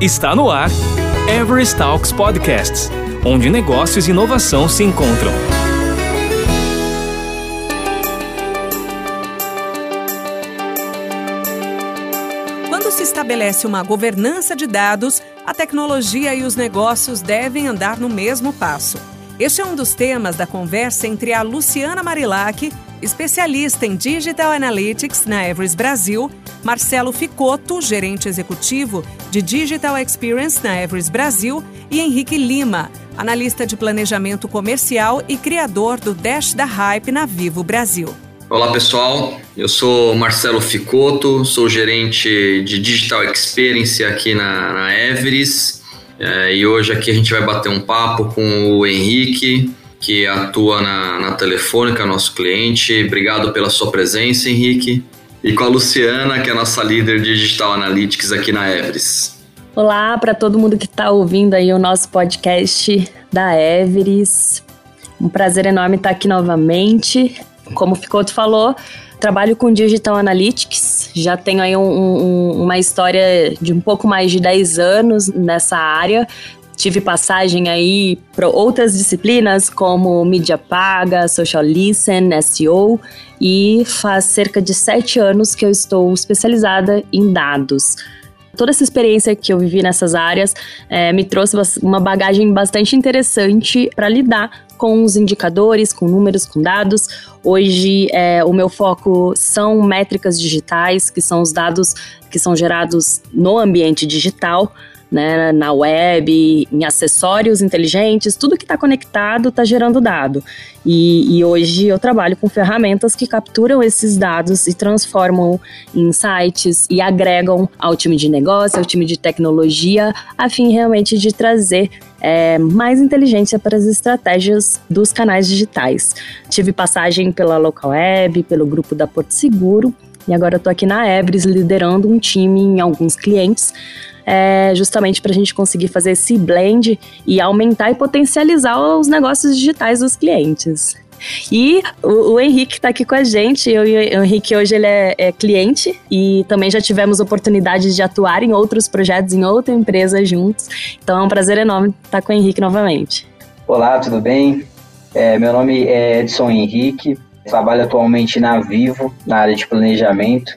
Está no ar Everest Talks Podcasts, onde negócios e inovação se encontram. Quando se estabelece uma governança de dados, a tecnologia e os negócios devem andar no mesmo passo. Este é um dos temas da conversa entre a Luciana Marilac, especialista em Digital Analytics na Everest Brasil, Marcelo Ficotto, gerente executivo de Digital Experience na Everest Brasil, e Henrique Lima, analista de planejamento comercial e criador do Dash da Hype na Vivo Brasil. Olá pessoal, eu sou Marcelo Ficotto, sou gerente de Digital Experience aqui na, na Everest é, e hoje aqui a gente vai bater um papo com o Henrique, que atua na, na Telefônica, nosso cliente. Obrigado pela sua presença, Henrique. E com a Luciana, que é a nossa líder de Digital Analytics aqui na Everest. Olá para todo mundo que está ouvindo aí o nosso podcast da Everest. Um prazer enorme estar aqui novamente. Como o Ficoto falou, trabalho com Digital Analytics, já tenho aí um, um, uma história de um pouco mais de 10 anos nessa área. Tive passagem aí para outras disciplinas como mídia paga, social listen, SEO e faz cerca de sete anos que eu estou especializada em dados toda essa experiência que eu vivi nessas áreas é, me trouxe uma bagagem bastante interessante para lidar com os indicadores, com números, com dados. Hoje, é, o meu foco são métricas digitais, que são os dados que são gerados no ambiente digital né, na web, em acessórios inteligentes, tudo que está conectado está gerando dado. E, e, hoje eu trabalho com ferramentas que capturam esses dados e transformam em sites e agregam ao time de negócio, ao time de tecnologia, a fim realmente de trazer é, mais inteligência para as estratégias dos canais digitais. Tive passagem pela Local Web, pelo grupo da Porto Seguro, e agora estou aqui na Ebris liderando um time em alguns clientes é, justamente para a gente conseguir fazer esse blend e aumentar e potencializar os negócios digitais dos clientes. E o, o Henrique está aqui com a gente. Eu, o Henrique hoje ele é, é, cliente e também já tivemos oportunidade de atuar em outros projetos, em outra empresa juntos. Então é um prazer enorme estar com o Henrique novamente. Olá, tudo bem? É, meu nome é Edson Henrique, trabalho atualmente na Vivo, na área de planejamento.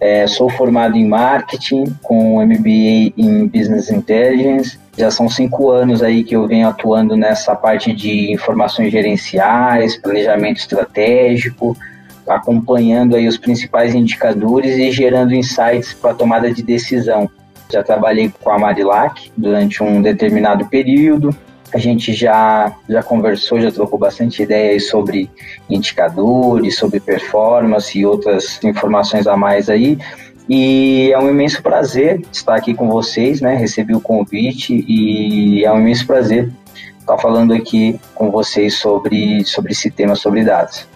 É, sou formado em marketing com MBA em Business Intelligence. Já são cinco anos aí que eu venho atuando nessa parte de informações gerenciais, planejamento estratégico, acompanhando aí os principais indicadores e gerando insights para tomada de decisão. Já trabalhei com a Marilac durante um determinado período, a gente já, já conversou, já trocou bastante ideias sobre indicadores, sobre performance e outras informações a mais aí. E é um imenso prazer estar aqui com vocês, né? Recebi o convite e é um imenso prazer estar falando aqui com vocês sobre, sobre esse tema, sobre dados.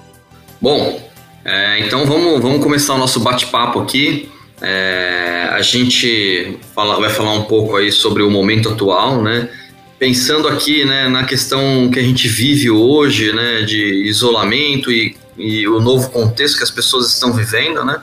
Bom, é, então vamos, vamos começar o nosso bate-papo aqui. É, a gente fala, vai falar um pouco aí sobre o momento atual, né? Pensando aqui né, na questão que a gente vive hoje, né, de isolamento e, e o novo contexto que as pessoas estão vivendo, né,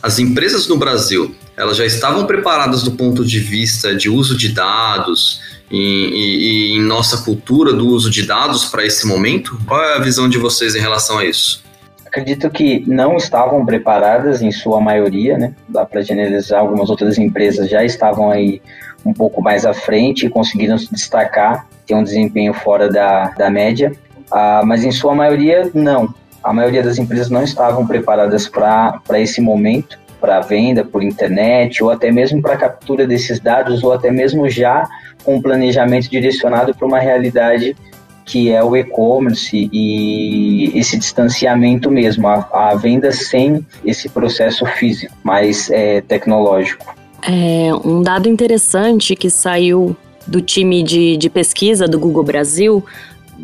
as empresas no Brasil elas já estavam preparadas do ponto de vista de uso de dados e, em nossa cultura do uso de dados para esse momento? Qual é a visão de vocês em relação a isso? Acredito que não estavam preparadas em sua maioria, né? Dá para generalizar, algumas outras empresas já estavam aí um pouco mais à frente e conseguiram se destacar, ter um desempenho fora da, da média, ah, mas em sua maioria, não. A maioria das empresas não estavam preparadas para esse momento, para venda por internet, ou até mesmo para captura desses dados, ou até mesmo já com um planejamento direcionado para uma realidade que é o e-commerce e esse distanciamento mesmo, a, a, venda sem esse processo físico, mais é, tecnológico. É, um dado interessante que saiu do time de, de pesquisa do Google Brasil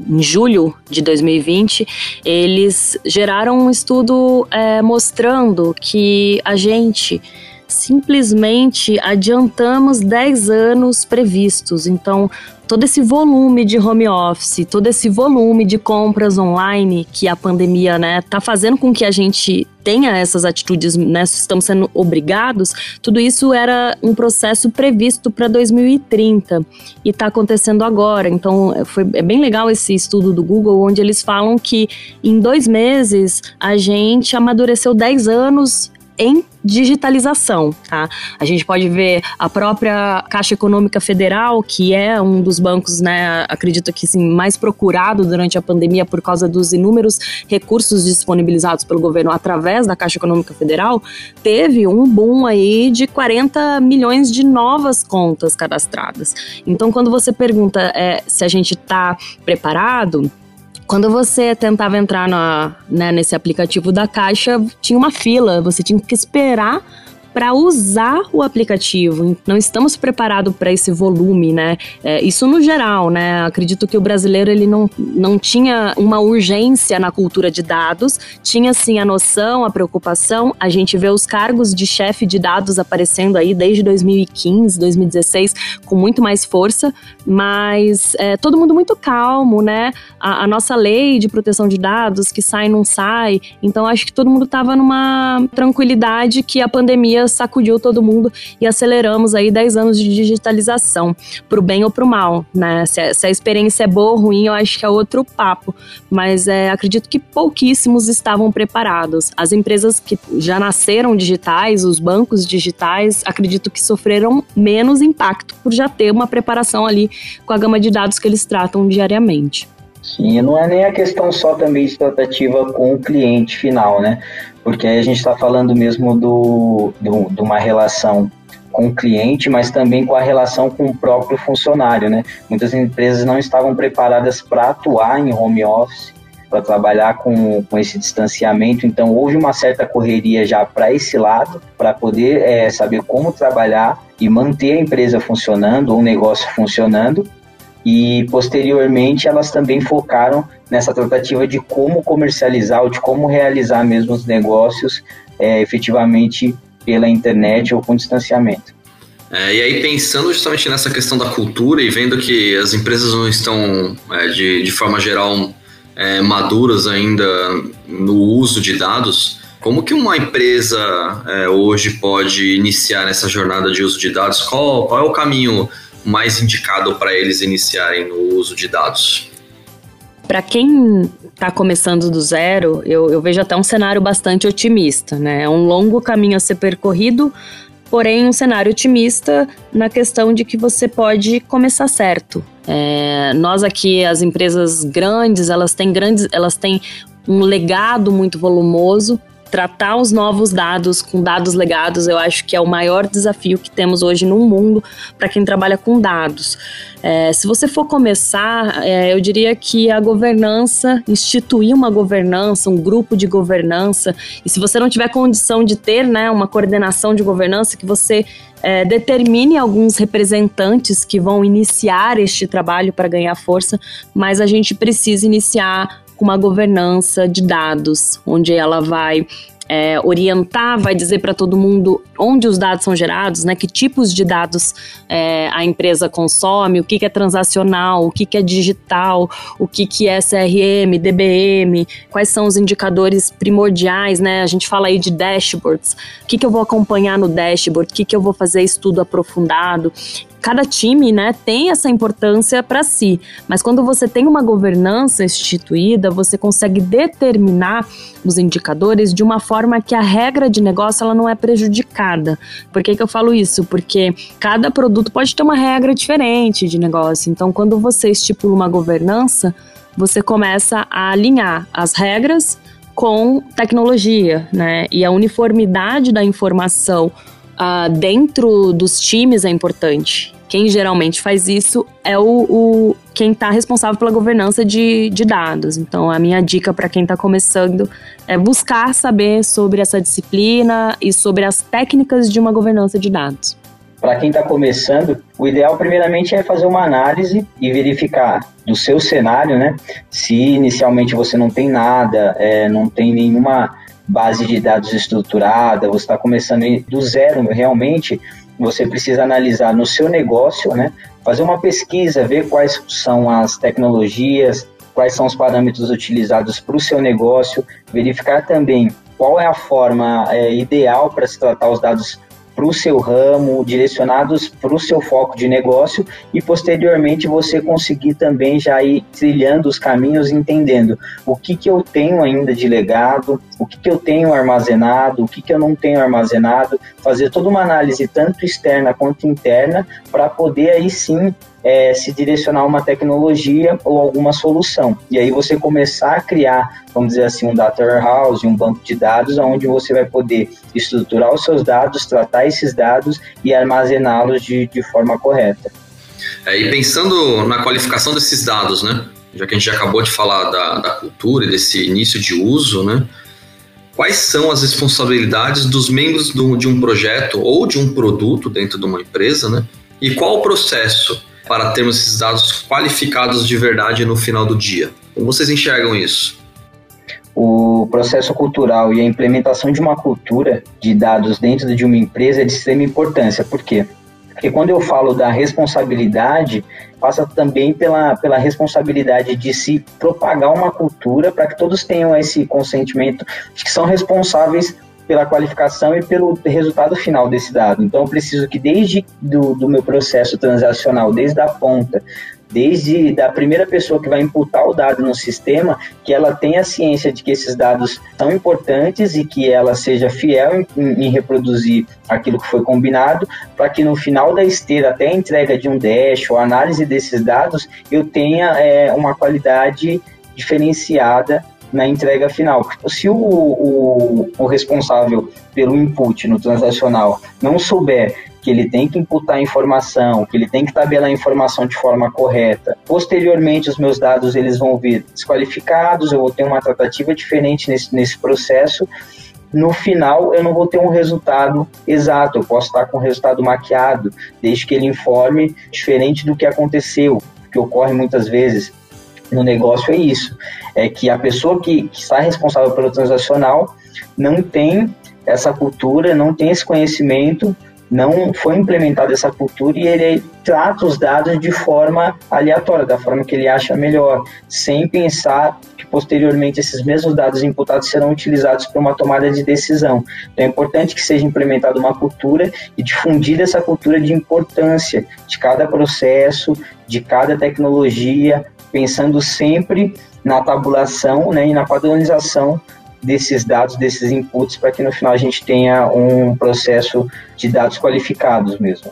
em julho de 2020, eles geraram um estudo é, mostrando que a gente simplesmente adiantamos 10 anos previstos. Então, todo esse volume de home office, todo esse volume de compras online que a pandemia, né, tá fazendo com que a gente tenha essas atitudes, né, estamos sendo obrigados, tudo isso era um processo previsto para 2030 e está acontecendo agora. Então, foi, é bem legal esse estudo do Google, onde eles falam que em dois meses a gente amadureceu 10 anos em digitalização, tá? A gente pode ver a própria Caixa Econômica Federal, que é um dos bancos, né, acredito que sim, mais procurado durante a pandemia por causa dos inúmeros recursos disponibilizados pelo governo através da Caixa Econômica Federal, teve um boom aí de 40 milhões de novas contas cadastradas. Então, quando você pergunta é, se a gente está preparado, quando você tentava entrar na, né, nesse aplicativo da Caixa, tinha uma fila, você tinha que esperar para usar o aplicativo. Não estamos preparados para esse volume, né? É, isso no geral, né? Acredito que o brasileiro ele não, não tinha uma urgência na cultura de dados, tinha sim a noção, a preocupação. A gente vê os cargos de chefe de dados aparecendo aí desde 2015, 2016, com muito mais força, mas é, todo mundo muito calmo, né? A, a nossa lei de proteção de dados que sai não sai, então acho que todo mundo estava numa tranquilidade que a pandemia sacudiu todo mundo e aceleramos aí 10 anos de digitalização, pro bem ou pro mal, né? Se a, se a experiência é boa ou ruim, eu acho que é outro papo, mas é, acredito que pouquíssimos estavam preparados. As empresas que já nasceram digitais, os bancos digitais, acredito que sofreram menos impacto por já ter uma preparação ali com a gama de dados que eles tratam diariamente. Sim, não é nem a questão só também de tratativa com o cliente final, né? Porque aí a gente está falando mesmo do, do, de uma relação com o cliente, mas também com a relação com o próprio funcionário, né? Muitas empresas não estavam preparadas para atuar em home office, para trabalhar com, com esse distanciamento, então houve uma certa correria já para esse lado, para poder é, saber como trabalhar e manter a empresa funcionando, o negócio funcionando, e posteriormente elas também focaram nessa tratativa de como comercializar ou de como realizar mesmo os negócios é, efetivamente pela internet ou com distanciamento. É, e aí pensando justamente nessa questão da cultura e vendo que as empresas não estão é, de, de forma geral é, maduras ainda no uso de dados, como que uma empresa é, hoje pode iniciar essa jornada de uso de dados? Qual, qual é o caminho mais indicado para eles iniciarem no uso de dados? Para quem está começando do zero, eu, eu, vejo até um cenário bastante otimista, né? É um longo caminho a ser percorrido, porém um cenário otimista na questão de que você pode começar certo. É, nós aqui, as empresas grandes, elas têm grandes, elas têm um legado muito volumoso tratar os novos dados com dados legados, eu acho que é o maior desafio que temos hoje no mundo para quem trabalha com dados. É, se você for começar, é, eu diria que a governança, instituir uma governança, um grupo de governança, e se você não tiver condição de ter né, uma coordenação de governança, que você é, determine alguns representantes que vão iniciar este trabalho para ganhar força, mas a gente precisa iniciar com uma governança de dados, onde ela vai é, orientar, vai dizer para todo mundo onde os dados são gerados, né, que tipos de dados é, a empresa consome, o que, que é transacional, o que, que é digital, o que, que é CRM, DBM, quais são os indicadores primordiais, né? A gente fala aí de dashboards, o que, que eu vou acompanhar no dashboard, o que, que eu vou fazer estudo aprofundado cada time, né, tem essa importância para si. Mas quando você tem uma governança instituída, você consegue determinar os indicadores de uma forma que a regra de negócio ela não é prejudicada. Por que, que eu falo isso? Porque cada produto pode ter uma regra diferente de negócio. Então, quando você estipula uma governança, você começa a alinhar as regras com tecnologia, né? E a uniformidade da informação uh, dentro dos times é importante. Quem geralmente faz isso é o, o quem está responsável pela governança de, de dados. Então, a minha dica para quem está começando é buscar saber sobre essa disciplina e sobre as técnicas de uma governança de dados. Para quem está começando, o ideal primeiramente é fazer uma análise e verificar do seu cenário, né? Se inicialmente você não tem nada, é, não tem nenhuma base de dados estruturada, você está começando do zero realmente, você precisa analisar no seu negócio, né? Fazer uma pesquisa, ver quais são as tecnologias, quais são os parâmetros utilizados para o seu negócio, verificar também qual é a forma é, ideal para se tratar os dados para o seu ramo, direcionados para o seu foco de negócio e posteriormente você conseguir também já ir trilhando os caminhos, entendendo o que, que eu tenho ainda de legado, o que, que eu tenho armazenado, o que, que eu não tenho armazenado, fazer toda uma análise tanto externa quanto interna para poder aí sim é, se direcionar a uma tecnologia ou alguma solução. E aí você começar a criar, vamos dizer assim, um data warehouse, um banco de dados, onde você vai poder estruturar os seus dados, tratar esses dados e armazená-los de, de forma correta. É, e pensando na qualificação desses dados, né? Já que a gente acabou de falar da, da cultura e desse início de uso, né? Quais são as responsabilidades dos membros do, de um projeto ou de um produto dentro de uma empresa, né? E qual o processo para termos esses dados qualificados de verdade no final do dia. Como vocês enxergam isso? O processo cultural e a implementação de uma cultura de dados dentro de uma empresa é de extrema importância. Por quê? Porque quando eu falo da responsabilidade, passa também pela, pela responsabilidade de se propagar uma cultura para que todos tenham esse consentimento de que são responsáveis pela qualificação e pelo resultado final desse dado. Então, eu preciso que desde do, do meu processo transacional, desde a ponta, desde da primeira pessoa que vai imputar o dado no sistema, que ela tenha ciência de que esses dados são importantes e que ela seja fiel em, em reproduzir aquilo que foi combinado, para que no final da esteira, até a entrega de um dash ou análise desses dados, eu tenha é, uma qualidade diferenciada na entrega final. Se o, o, o responsável pelo input no transacional não souber que ele tem que imputar informação, que ele tem que tabelar a informação de forma correta. Posteriormente, os meus dados eles vão vir desqualificados, eu vou ter uma tratativa diferente nesse, nesse processo. No final, eu não vou ter um resultado exato, eu posso estar com um resultado maquiado, desde que ele informe diferente do que aconteceu, que ocorre muitas vezes no negócio é isso, é que a pessoa que, que está responsável pelo transacional não tem essa cultura, não tem esse conhecimento, não foi implementada essa cultura e ele trata os dados de forma aleatória, da forma que ele acha melhor, sem pensar que posteriormente esses mesmos dados imputados serão utilizados para uma tomada de decisão. Então é importante que seja implementada uma cultura e difundida essa cultura de importância de cada processo, de cada tecnologia, pensando sempre na tabulação né, e na padronização desses dados, desses inputs, para que no final a gente tenha um processo de dados qualificados mesmo.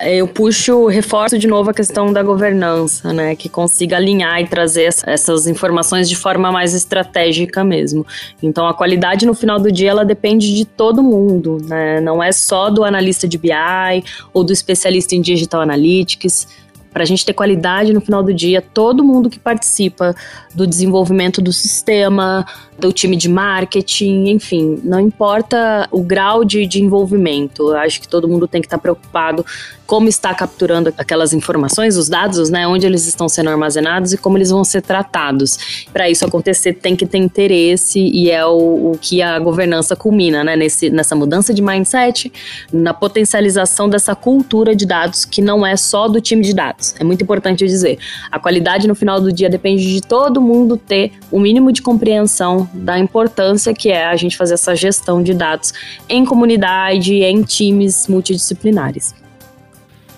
Eu puxo, reforço de novo a questão da governança, né? Que consiga alinhar e trazer essas informações de forma mais estratégica mesmo. Então, a qualidade no final do dia ela depende de todo mundo, né? Não é só do analista de BI ou do especialista em digital analytics para a gente ter qualidade no final do dia, todo mundo que participa do desenvolvimento do sistema, do time de marketing, enfim, não importa o grau de, de envolvimento, acho que todo mundo tem que estar tá preocupado como está capturando aquelas informações, os dados, né, onde eles estão sendo armazenados e como eles vão ser tratados. Para isso acontecer, tem que ter interesse e é o, o que a governança culmina, né, nesse, nessa mudança de mindset, na potencialização dessa cultura de dados que não é só do time de dados. É muito importante dizer. A qualidade no final do dia depende de todo mundo ter o mínimo de compreensão da importância que é a gente fazer essa gestão de dados em comunidade, em times multidisciplinares.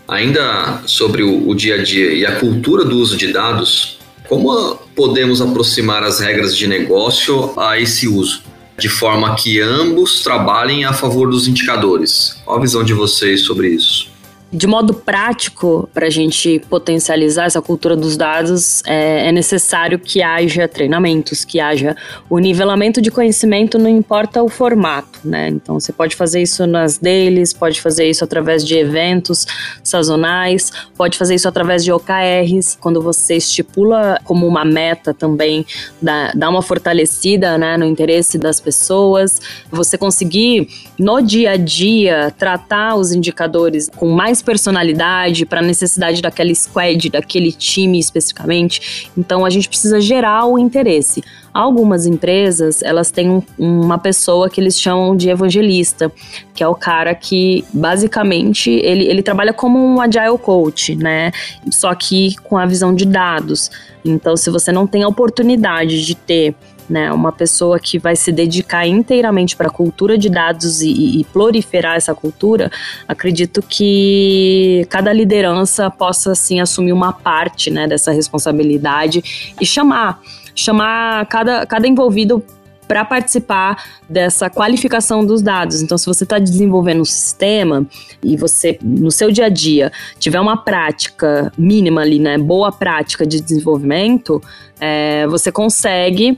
Ainda sobre o, dia a dia e a cultura do uso de dados, como podemos aproximar as regras de negócio a esse uso? de forma que ambos trabalhem a favor dos indicadores. Qual a visão de vocês sobre isso? De modo prático, para a gente potencializar essa cultura dos dados, é, é, necessário que haja treinamentos, que haja o nivelamento de conhecimento, não importa o formato, né? Então, você pode fazer isso nas deles, pode fazer isso através de eventos sazonais, pode fazer isso através de OKRs, quando você estipula como uma meta também, dá, dá uma fortalecida né, no interesse das pessoas, você conseguir, no dia a dia, tratar os indicadores com mais mais personalidade para a necessidade daquela squad, daquele time especificamente. Então a gente precisa gerar o interesse. Algumas empresas, elas têm um, uma pessoa que eles chamam de evangelista, que é o cara que basicamente ele, ele trabalha como um agile coach, né? Só que com a visão de dados. Então, se você não tem a oportunidade de ter né, uma pessoa que vai se dedicar inteiramente para a cultura de dados e, e, proliferar essa cultura, acredito que cada liderança possa assim assumir uma parte né, dessa responsabilidade e chamar chamar cada, cada envolvido para participar dessa qualificação dos dados. Então, se você está desenvolvendo um sistema e você, no seu dia a dia, tiver uma prática mínima ali, né, boa prática de desenvolvimento, é, você consegue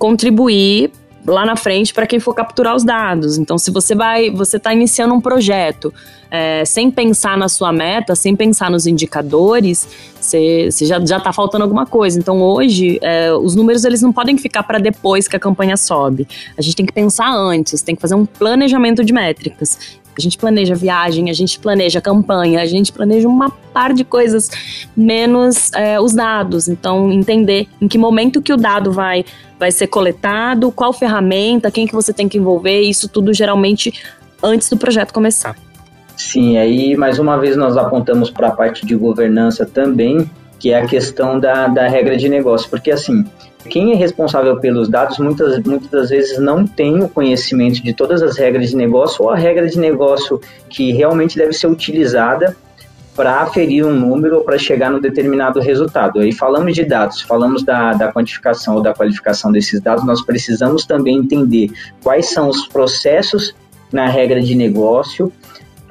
contribuir lá na frente para quem for capturar os dados. Então, se você vai, você está iniciando um projeto é, sem pensar na sua meta, sem pensar nos indicadores, você, já já está faltando alguma coisa. Então, hoje é, os números eles não podem ficar para depois que a campanha sobe. A gente tem que pensar antes, tem que fazer um planejamento de métricas. A gente planeja viagem, a gente planeja campanha, a gente planeja uma par de coisas, menos é, os dados. Então, entender em que momento que o dado vai, vai ser coletado, qual ferramenta, quem que você tem que envolver, isso tudo geralmente antes do projeto começar. Sim, aí mais uma vez nós apontamos para a parte de governança também, que é a questão da, da regra de negócio, porque assim, quem é responsável pelos dados muitas, muitas das vezes não tem o conhecimento de todas as regras de negócio ou a regra de negócio que realmente deve ser utilizada para aferir um número ou para chegar no determinado resultado. Aí falamos de dados, falamos da, da quantificação ou da qualificação desses dados, nós precisamos também entender quais são os processos na regra de negócio,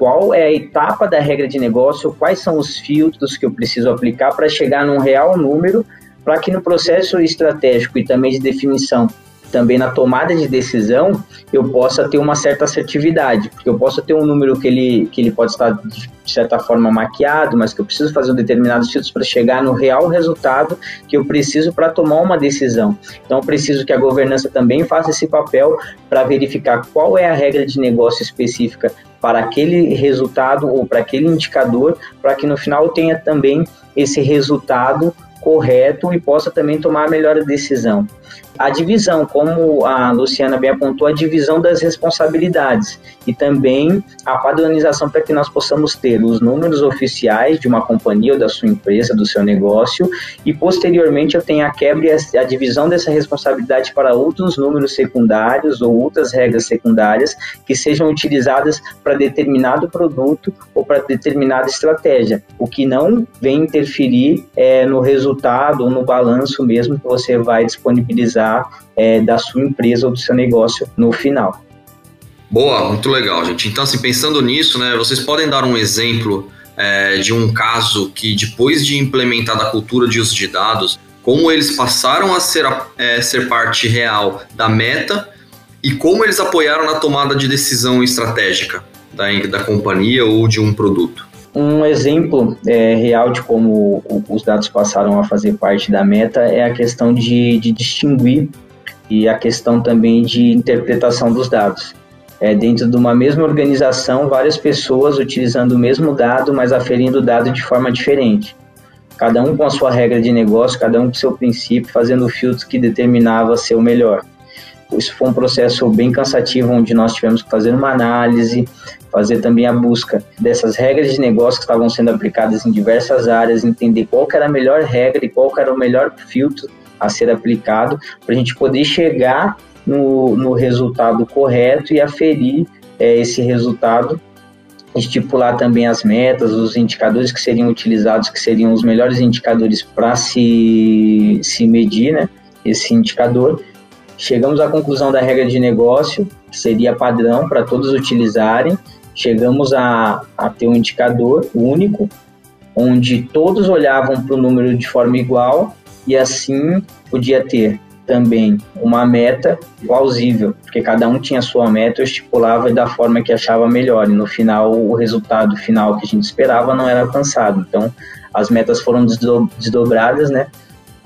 qual é a etapa da regra de negócio, quais são os filtros que eu preciso aplicar para chegar num real número para que no processo estratégico e também de definição, também na tomada de decisão, eu possa ter uma certa assertividade, porque eu posso ter um número que ele, que ele pode estar de certa forma maquiado, mas que eu preciso fazer um determinados filtros para chegar no real resultado que eu preciso para tomar uma decisão. Então, eu preciso que a governança também faça esse papel para verificar qual é a regra de negócio específica para aquele resultado ou para aquele indicador, para que no final tenha também esse resultado correto e possa também tomar a melhor decisão. A divisão, como a Luciana bem apontou, a divisão das responsabilidades e também a padronização para que nós possamos ter os números oficiais de uma companhia ou da sua empresa, do seu negócio, e posteriormente eu tenho a quebra e a divisão dessa responsabilidade para outros números secundários ou outras regras secundárias que sejam utilizadas para determinado produto ou para determinada estratégia, o que não vem interferir é, no resultado ou no balanço mesmo que você vai disponibilizar é, da sua empresa ou do seu negócio no final. Boa, muito legal, gente. Então, assim, pensando nisso, né, vocês podem dar um exemplo é, de um caso que, depois de implementada a cultura de uso de dados, como eles passaram a ser, é, ser parte real da meta e como eles apoiaram na tomada de decisão estratégica da, da companhia ou de um produto. Um exemplo é, real de como os dados passaram a fazer parte da meta é a questão de, de distinguir e a questão também de interpretação dos dados. É, dentro de uma mesma organização, várias pessoas utilizando o mesmo dado, mas aferindo o dado de forma diferente. Cada um com a sua regra de negócio, cada um com seu princípio, fazendo o filtro que determinava ser o melhor. Isso foi um processo bem cansativo, onde nós tivemos que fazer uma análise, fazer também a busca dessas regras de negócio que estavam sendo aplicadas em diversas áreas, entender qual era a melhor regra e qual era o melhor filtro a ser aplicado para a gente poder chegar no, no resultado correto e aferir é, esse resultado estipular também as metas, os indicadores que seriam utilizados, que seriam os melhores indicadores para se, se medir né, esse indicador. Chegamos à conclusão da regra de negócio, que seria padrão para todos utilizarem, chegamos a, a ter um indicador único, onde todos olhavam para o número de forma igual e assim podia ter também uma meta plausível, porque cada um tinha sua meta, estipulava da forma que achava melhor, e no final o resultado final que a gente esperava não era alcançado. Então, as metas foram desdobradas, né?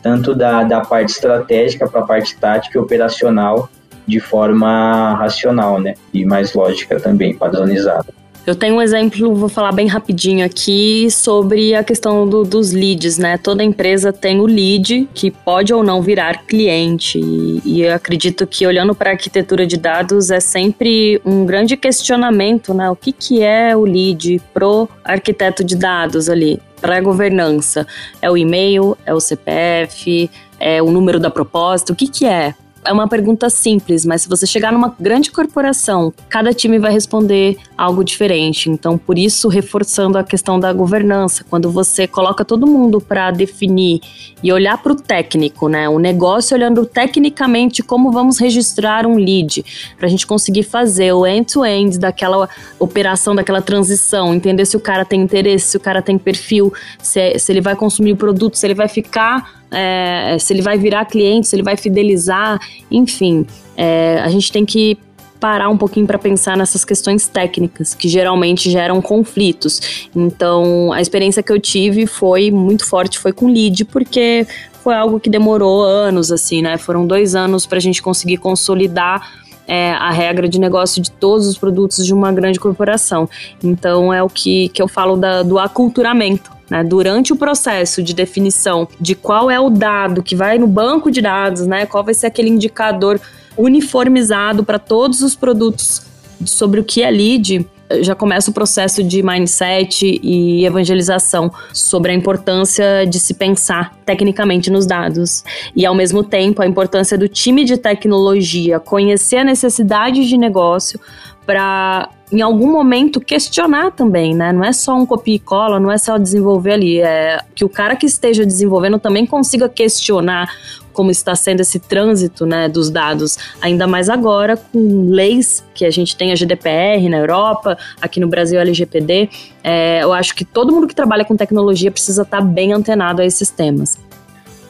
Tanto da, da parte estratégica para a parte tática e operacional, de forma racional, né? E mais lógica também, padronizada. Eu tenho um exemplo, vou falar bem rapidinho aqui, sobre a questão do, dos leads, né? Toda empresa tem o lead, que pode ou não virar cliente. E, e eu acredito que, olhando para a arquitetura de dados, é sempre um grande questionamento, né? O que, que é o lead pro arquiteto de dados ali, para a governança? É o e-mail? É o CPF? É o número da proposta? O que, que é? É uma pergunta simples, mas se você chegar numa grande corporação, cada time vai responder algo diferente. Então, por isso, reforçando a questão da governança, quando você coloca todo mundo para definir e olhar para o técnico, né? O negócio olhando tecnicamente como vamos registrar um lead, para a gente conseguir fazer o end-to-end -end daquela operação, daquela transição, entender se o cara tem interesse, se o cara tem perfil, se, se ele vai consumir o produto, se ele vai ficar é, se ele vai virar cliente, se ele vai fidelizar, enfim, é, a gente tem que parar um pouquinho para pensar nessas questões técnicas que geralmente geram conflitos. Então, a experiência que eu tive foi muito forte, foi com lead, porque foi algo que demorou anos, assim, né? Foram dois anos para a gente conseguir consolidar é, a regra de negócio de todos os produtos de uma grande corporação. Então, é o que, que eu falo da, do aculturamento. Né? Durante o processo de definição de qual é o dado que vai no banco de dados, né? qual vai ser aquele indicador uniformizado para todos os produtos sobre o que é lead, já começa o processo de mindset e evangelização sobre a importância de se pensar tecnicamente nos dados. E, ao mesmo tempo, a importância do time de tecnologia conhecer a necessidade de negócio para em algum momento questionar também, né? Não é só um copia e cola, não é só desenvolver ali, é que o cara que esteja desenvolvendo também consiga questionar como está sendo esse trânsito, né, dos dados, ainda mais agora com leis que a gente tem a GDPR na Europa, aqui no Brasil a LGPD. É, eu acho que todo mundo que trabalha com tecnologia precisa estar bem antenado a esses temas.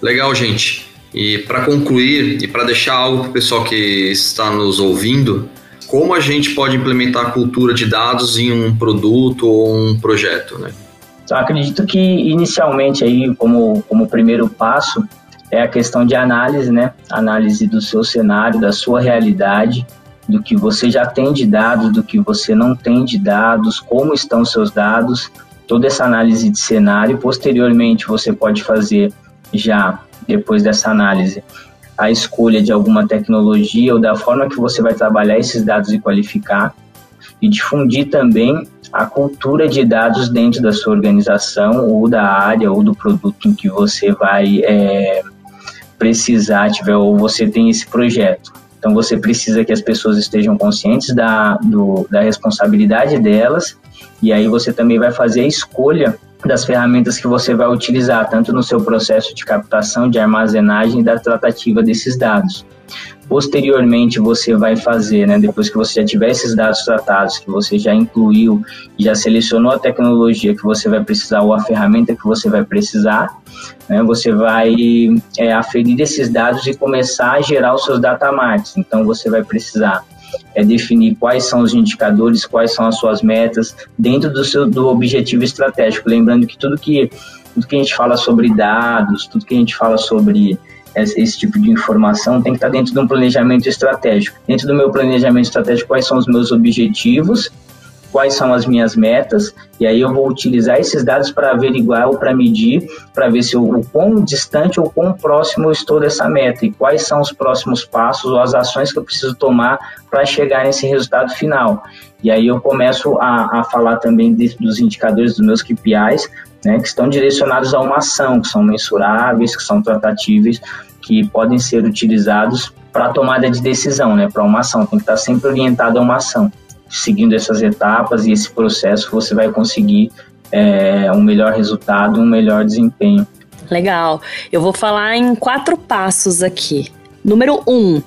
Legal, gente. E para concluir e para deixar algo para o pessoal que está nos ouvindo, como a gente pode implementar a cultura de dados em um produto ou um projeto, né? Então, acredito que inicialmente aí, como, como primeiro passo, é a questão de análise, né? Análise do seu cenário, da sua realidade, do que você já tem de dados, do que você não tem de dados, como estão seus dados, toda essa análise de cenário. Posteriormente, você pode fazer já, depois dessa análise, a escolha de alguma tecnologia ou da forma que você vai trabalhar esses dados e qualificar e difundir também a cultura de dados dentro da sua organização ou da área ou do produto em que você vai é, precisar tiver ou você tem esse projeto. Então você precisa que as pessoas estejam conscientes da, do, da responsabilidade delas e aí você também vai fazer a escolha das ferramentas que você vai utilizar, tanto no seu processo de captação, de armazenagem e da tratativa desses dados. Posteriormente, você vai fazer, né, depois que você já tiver esses dados tratados, que você já incluiu, já selecionou a tecnologia que você vai precisar ou a ferramenta que você vai precisar, né, você vai é, aferir esses dados e começar a gerar os seus data marks. Então, você vai precisar é definir quais são os indicadores, quais são as suas metas dentro do seu do objetivo estratégico. Lembrando que tudo que tudo que a gente fala sobre dados, tudo que a gente fala sobre esse, esse tipo de informação tem que estar dentro de um planejamento estratégico. Dentro do meu planejamento estratégico, quais são os meus objetivos quais são as minhas metas, e aí eu vou utilizar esses dados para averiguar ou para medir, para ver se o, o quão distante ou quão próximo eu estou dessa meta, e quais são os próximos passos ou as ações que eu preciso tomar para chegar nesse resultado final. E aí eu começo a, a falar também de, dos indicadores dos meus KPIs, né, que estão direcionados a uma ação, que são mensuráveis, que são tratatíveis, que podem ser utilizados para tomada de decisão, né, para uma ação, tem que estar sempre orientado a uma ação seguindo essas etapas e esse processo, você vai conseguir é, um melhor resultado, um melhor desempenho. Legal. Eu vou falar em quatro passos aqui. Número um,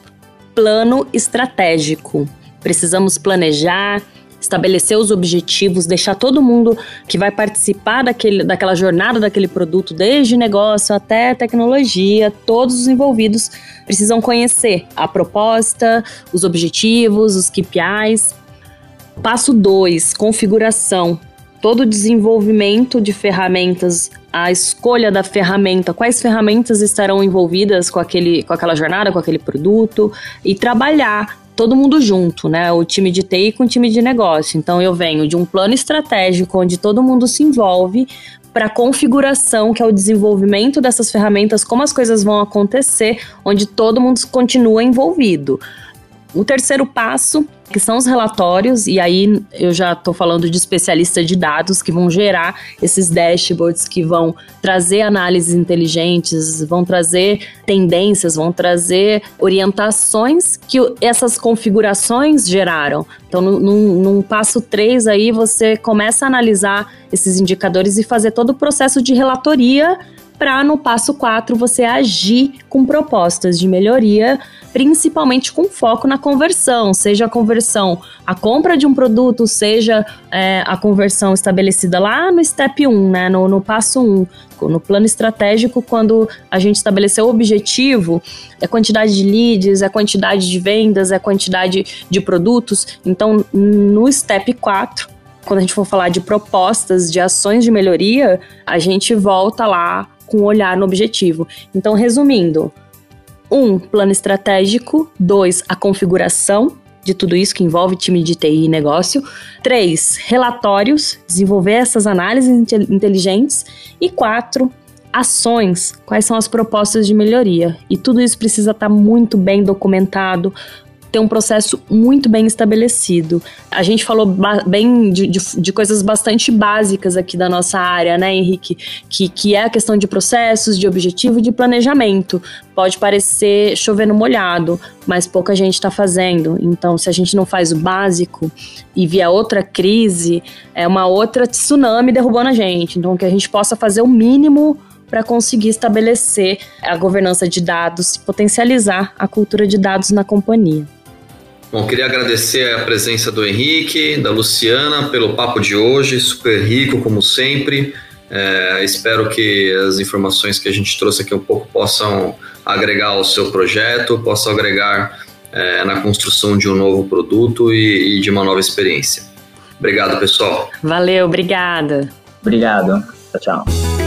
plano estratégico. Precisamos planejar, estabelecer os objetivos, deixar todo mundo que vai participar daquele, daquela jornada daquele produto, desde negócio até tecnologia, todos os envolvidos precisam conhecer a proposta, os objetivos, os KPIs Passo 2, configuração. Todo o desenvolvimento de ferramentas, a escolha da ferramenta, quais ferramentas estarão envolvidas com, aquele, com aquela jornada, com aquele produto, e trabalhar todo mundo junto, né? O time de TI com o time de negócio. Então eu venho de um plano estratégico onde todo mundo se envolve para configuração, que é o desenvolvimento dessas ferramentas, como as coisas vão acontecer, onde todo mundo continua envolvido. O terceiro passo, que são os relatórios, e aí eu já estou falando de especialistas de dados que vão gerar esses dashboards, que vão trazer análises inteligentes, vão trazer tendências, vão trazer orientações que essas configurações geraram. Então, num, num passo 3 aí, você começa a analisar esses indicadores e fazer todo o processo de relatoria para no passo 4 você agir com propostas de melhoria, principalmente com foco na conversão, seja a conversão, a compra de um produto, seja é, a conversão estabelecida lá no step 1, né, no, no passo 1, no plano estratégico, quando a gente estabeleceu o objetivo, é quantidade de leads, é quantidade de vendas, é quantidade de produtos. Então, no step 4, quando a gente for falar de propostas, de ações de melhoria, a gente volta lá com olhar no objetivo. Então, resumindo: um, plano estratégico, dois, a configuração de tudo isso que envolve time de TI e negócio. Três, relatórios, desenvolver essas análises inteligentes. E quatro, ações, quais são as propostas de melhoria. E tudo isso precisa estar muito bem documentado, ter um processo muito bem estabelecido. A gente falou bem de, de, de, coisas bastante básicas aqui da nossa área, né, Henrique? Que, que é a questão de processos, de objetivo de planejamento. Pode parecer chovendo molhado, mas pouca gente está fazendo. Então, se a gente não faz o básico e vier outra crise, é uma outra tsunami derrubando a gente. Então, que a gente possa fazer o mínimo para conseguir estabelecer a governança de dados, potencializar a cultura de dados na companhia. Bom, queria agradecer a presença do Henrique, da Luciana, pelo papo de hoje, super rico como sempre. É, espero que as informações que a gente trouxe aqui um pouco possam agregar ao seu projeto, possam agregar é, na construção de um novo produto e, e de uma nova experiência. Obrigado, pessoal. Valeu, obrigada. Obrigado. Tchau, tchau.